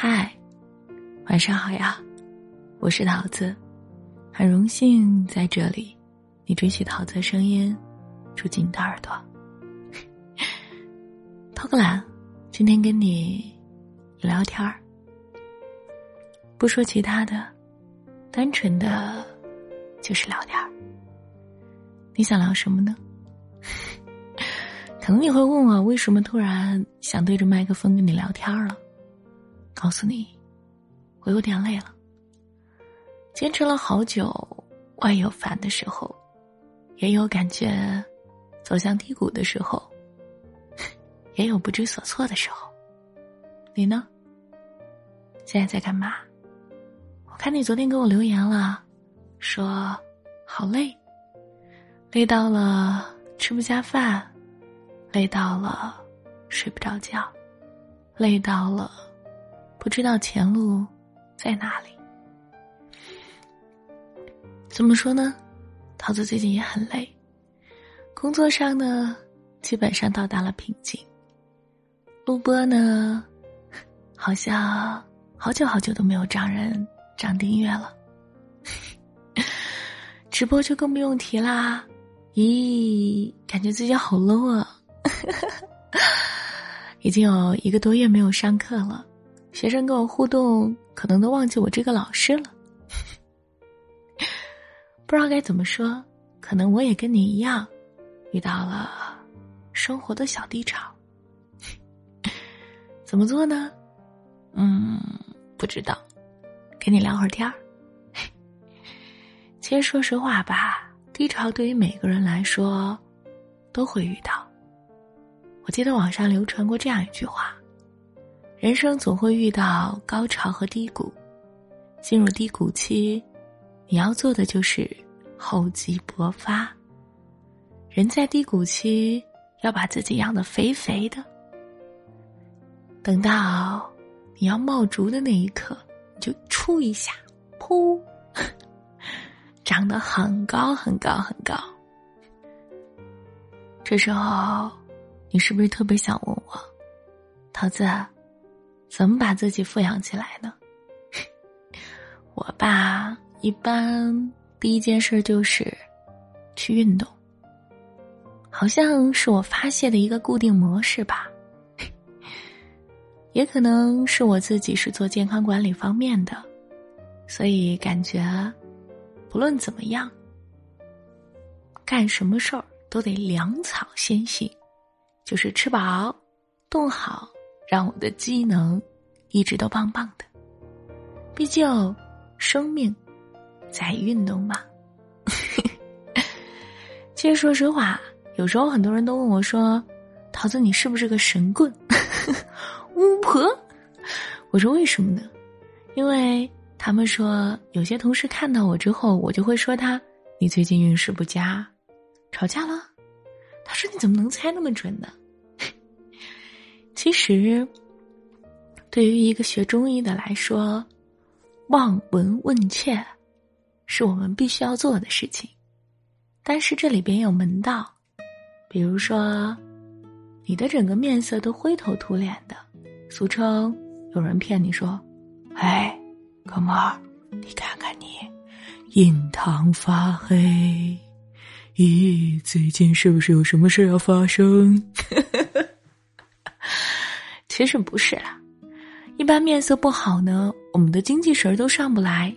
嗨，晚上好呀，我是桃子，很荣幸在这里，你追起桃子的声音，住进你的耳朵。偷个懒，今天跟你聊天儿，不说其他的，单纯的，就是聊天儿。你想聊什么呢？可能你会问我，为什么突然想对着麦克风跟你聊天了？告诉你，我有点累了。坚持了好久，外有烦的时候，也有感觉走向低谷的时候，也有不知所措的时候。你呢？现在在干嘛？我看你昨天给我留言了，说好累。累到了吃不下饭，累到了睡不着觉，累到了不知道前路在哪里。怎么说呢？桃子最近也很累，工作上呢基本上到达了瓶颈。录播呢，好像好久好久都没有涨人涨订阅了。直播就更不用提啦。咦，感觉自己好 low 啊！已经有一个多月没有上课了，学生跟我互动，可能都忘记我这个老师了。不知道该怎么说，可能我也跟你一样，遇到了生活的小低潮。怎么做呢？嗯，不知道，跟你聊会儿天儿。其实说实话吧。低潮对于每个人来说，都会遇到。我记得网上流传过这样一句话：人生总会遇到高潮和低谷，进入低谷期，你要做的就是厚积薄发。人在低谷期要把自己养得肥肥的，等到你要冒竹的那一刻，你就出一下，噗。长得很高很高很高。这时候，你是不是特别想问我，桃子，怎么把自己富养起来呢？我吧，一般第一件事就是去运动，好像是我发泄的一个固定模式吧。也可能是我自己是做健康管理方面的，所以感觉。不论怎么样，干什么事儿都得粮草先行，就是吃饱、动好，让我的机能一直都棒棒的。毕竟，生命在运动嘛。其实，说实话，有时候很多人都问我说：“桃子，你是不是个神棍？” 巫婆？我说为什么呢？因为。他们说，有些同事看到我之后，我就会说他：“你最近运势不佳，吵架了。”他说：“你怎么能猜那么准呢？”其实，对于一个学中医的来说，望闻问切是我们必须要做的事情。但是这里边有门道，比如说，你的整个面色都灰头土脸的，俗称有人骗你说：“哎。”哥们儿，你看看你，印堂发黑，咦，最近是不是有什么事要发生？其实不是啦，一般面色不好呢，我们的精气神都上不来，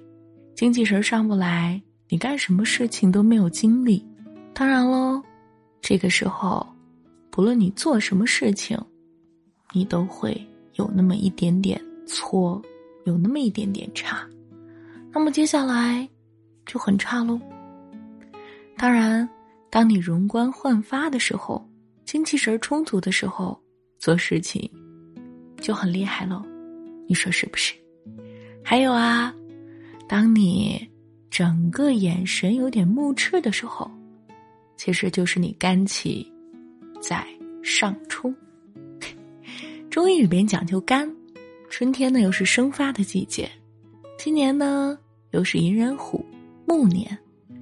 精气神上不来，你干什么事情都没有精力。当然喽，这个时候，不论你做什么事情，你都会有那么一点点错。有那么一点点差，那么接下来就很差喽。当然，当你容光焕发的时候，精气神充足的时候，做事情就很厉害喽。你说是不是？还有啊，当你整个眼神有点目赤的时候，其实就是你肝气在上冲。中医里边讲究肝。春天呢，又是生发的季节。今年呢，又是寅人虎木年，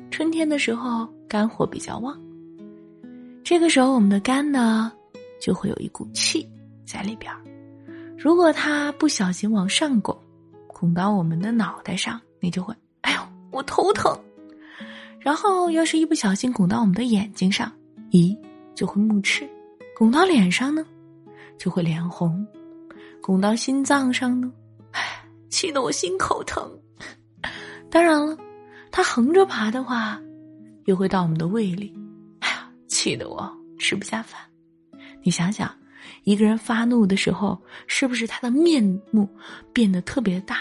春天的时候肝火比较旺。这个时候，我们的肝呢，就会有一股气在里边儿。如果它不小心往上拱，拱到我们的脑袋上，你就会哎呦，我头疼。然后要是一不小心拱到我们的眼睛上，咦，就会目赤；拱到脸上呢，就会脸红；拱到心脏上呢，唉，气得我心口疼。当然了，它横着爬的话，又会到我们的胃里，哎呀，气得我吃不下饭。你想想，一个人发怒的时候，是不是他的面目变得特别大？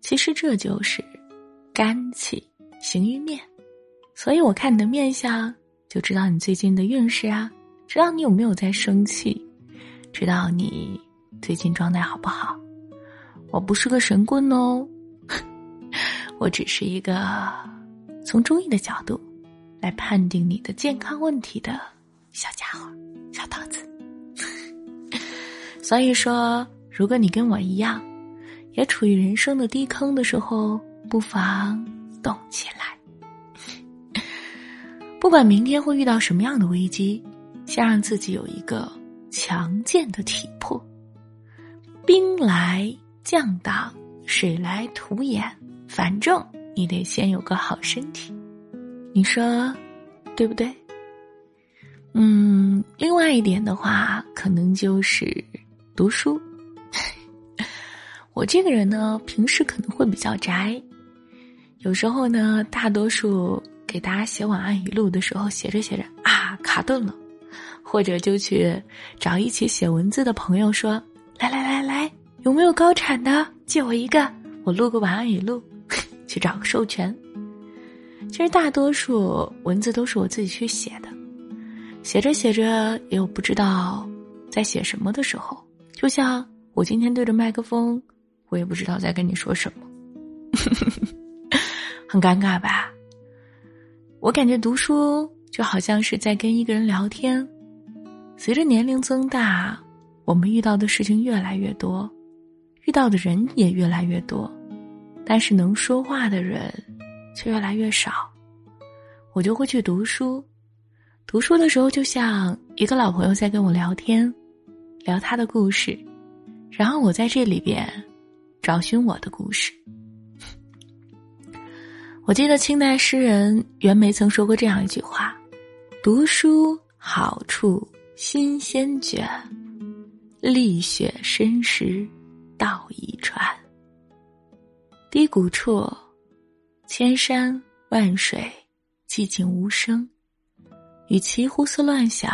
其实这就是肝气行于面，所以我看你的面相，就知道你最近的运势啊，知道你有没有在生气，知道你最近状态好不好。我不是个神棍哦。我只是一个从中医的角度来判定你的健康问题的小家伙、小桃子。所以说，如果你跟我一样，也处于人生的低坑的时候，不妨动起来。不管明天会遇到什么样的危机，先让自己有一个强健的体魄。兵来将挡，水来土掩。反正你得先有个好身体，你说对不对？嗯，另外一点的话，可能就是读书。我这个人呢，平时可能会比较宅，有时候呢，大多数给大家写晚安语录的时候，写着写着啊卡顿了，或者就去找一起写文字的朋友说：“来来来来，有没有高产的？借我一个，我录个晚安语录。”去找个授权。其实大多数文字都是我自己去写的，写着写着也有不知道在写什么的时候。就像我今天对着麦克风，我也不知道在跟你说什么，很尴尬吧？我感觉读书就好像是在跟一个人聊天。随着年龄增大，我们遇到的事情越来越多，遇到的人也越来越多。但是能说话的人却越来越少，我就会去读书。读书的时候，就像一个老朋友在跟我聊天，聊他的故事，然后我在这里边找寻我的故事。我记得清代诗人袁枚曾说过这样一句话：“读书好处新鲜卷，历雪深时道一传。”低谷处，千山万水，寂静无声。与其胡思乱想，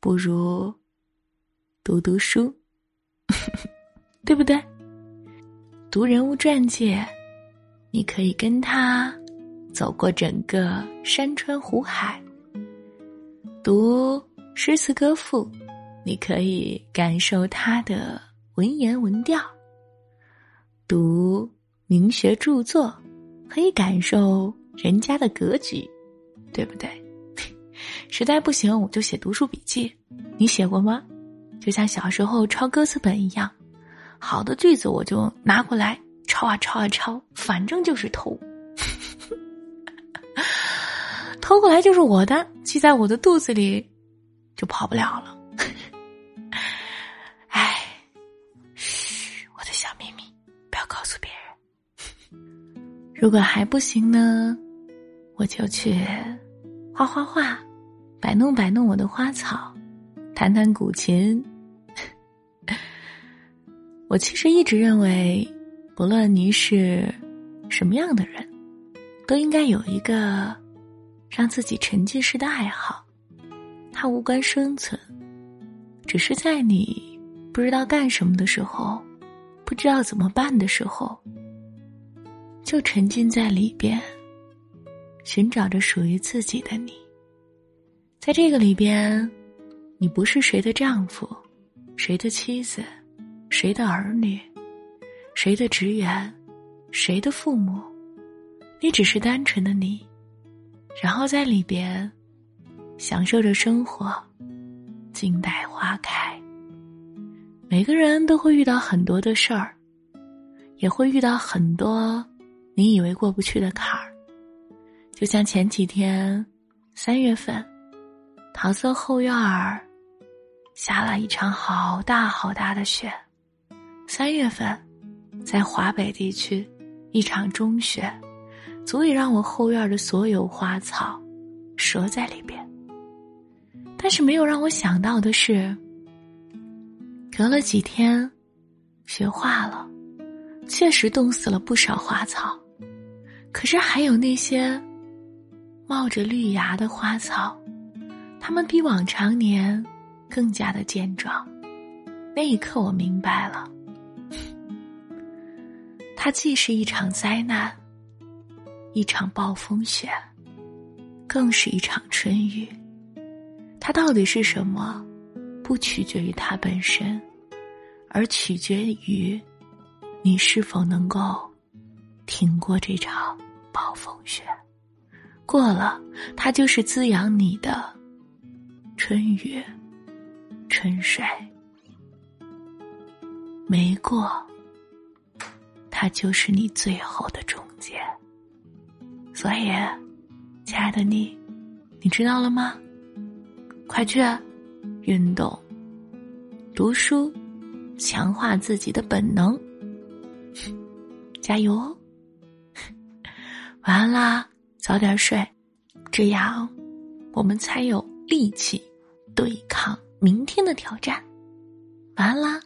不如读读书，对不对？读人物传记，你可以跟他走过整个山川湖海；读诗词歌赋，你可以感受他的文言文调；读。名学著作，可以感受人家的格局，对不对？实在不行，我就写读书笔记。你写过吗？就像小时候抄歌词本一样，好的句子我就拿过来抄啊抄啊抄，反正就是偷，偷过来就是我的，记在我的肚子里，就跑不了了。哎。我的小秘密，不要告诉别人如果还不行呢，我就去画画画，摆弄摆弄我的花草，弹弹古琴。我其实一直认为，不论你是什么样的人，都应该有一个让自己沉浸式的爱好。它无关生存，只是在你不知道干什么的时候，不知道怎么办的时候。就沉浸在里边，寻找着属于自己的你。在这个里边，你不是谁的丈夫，谁的妻子，谁的儿女，谁的职员，谁的父母，你只是单纯的你。然后在里边，享受着生活，静待花开。每个人都会遇到很多的事儿，也会遇到很多。你以为过不去的坎儿，就像前几天，三月份，桃色后院儿下了一场好大好大的雪。三月份，在华北地区，一场中雪，足以让我后院的所有花草折在里边。但是没有让我想到的是，隔了几天，雪化了，确实冻死了不少花草，可是还有那些冒着绿芽的花草，它们比往常年更加的健壮。那一刻，我明白了，它既是一场灾难，一场暴风雪，更是一场春雨。它到底是什么？不取决于它本身，而取决于你是否能够挺过这场暴风雪。过了，它就是滋养你的春雨、春水；没过，它就是你最后的终结。所以，亲爱的你，你知道了吗？快去运动、读书，强化自己的本能。加油哦！晚安啦，早点睡，这样我们才有力气对抗明天的挑战。晚安啦，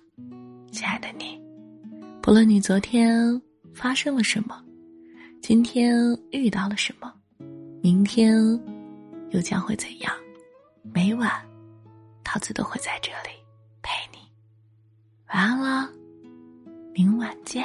亲爱的你。不论你昨天发生了什么，今天遇到了什么，明天又将会怎样？每晚，桃子都会在这里陪你。晚安了，明晚见。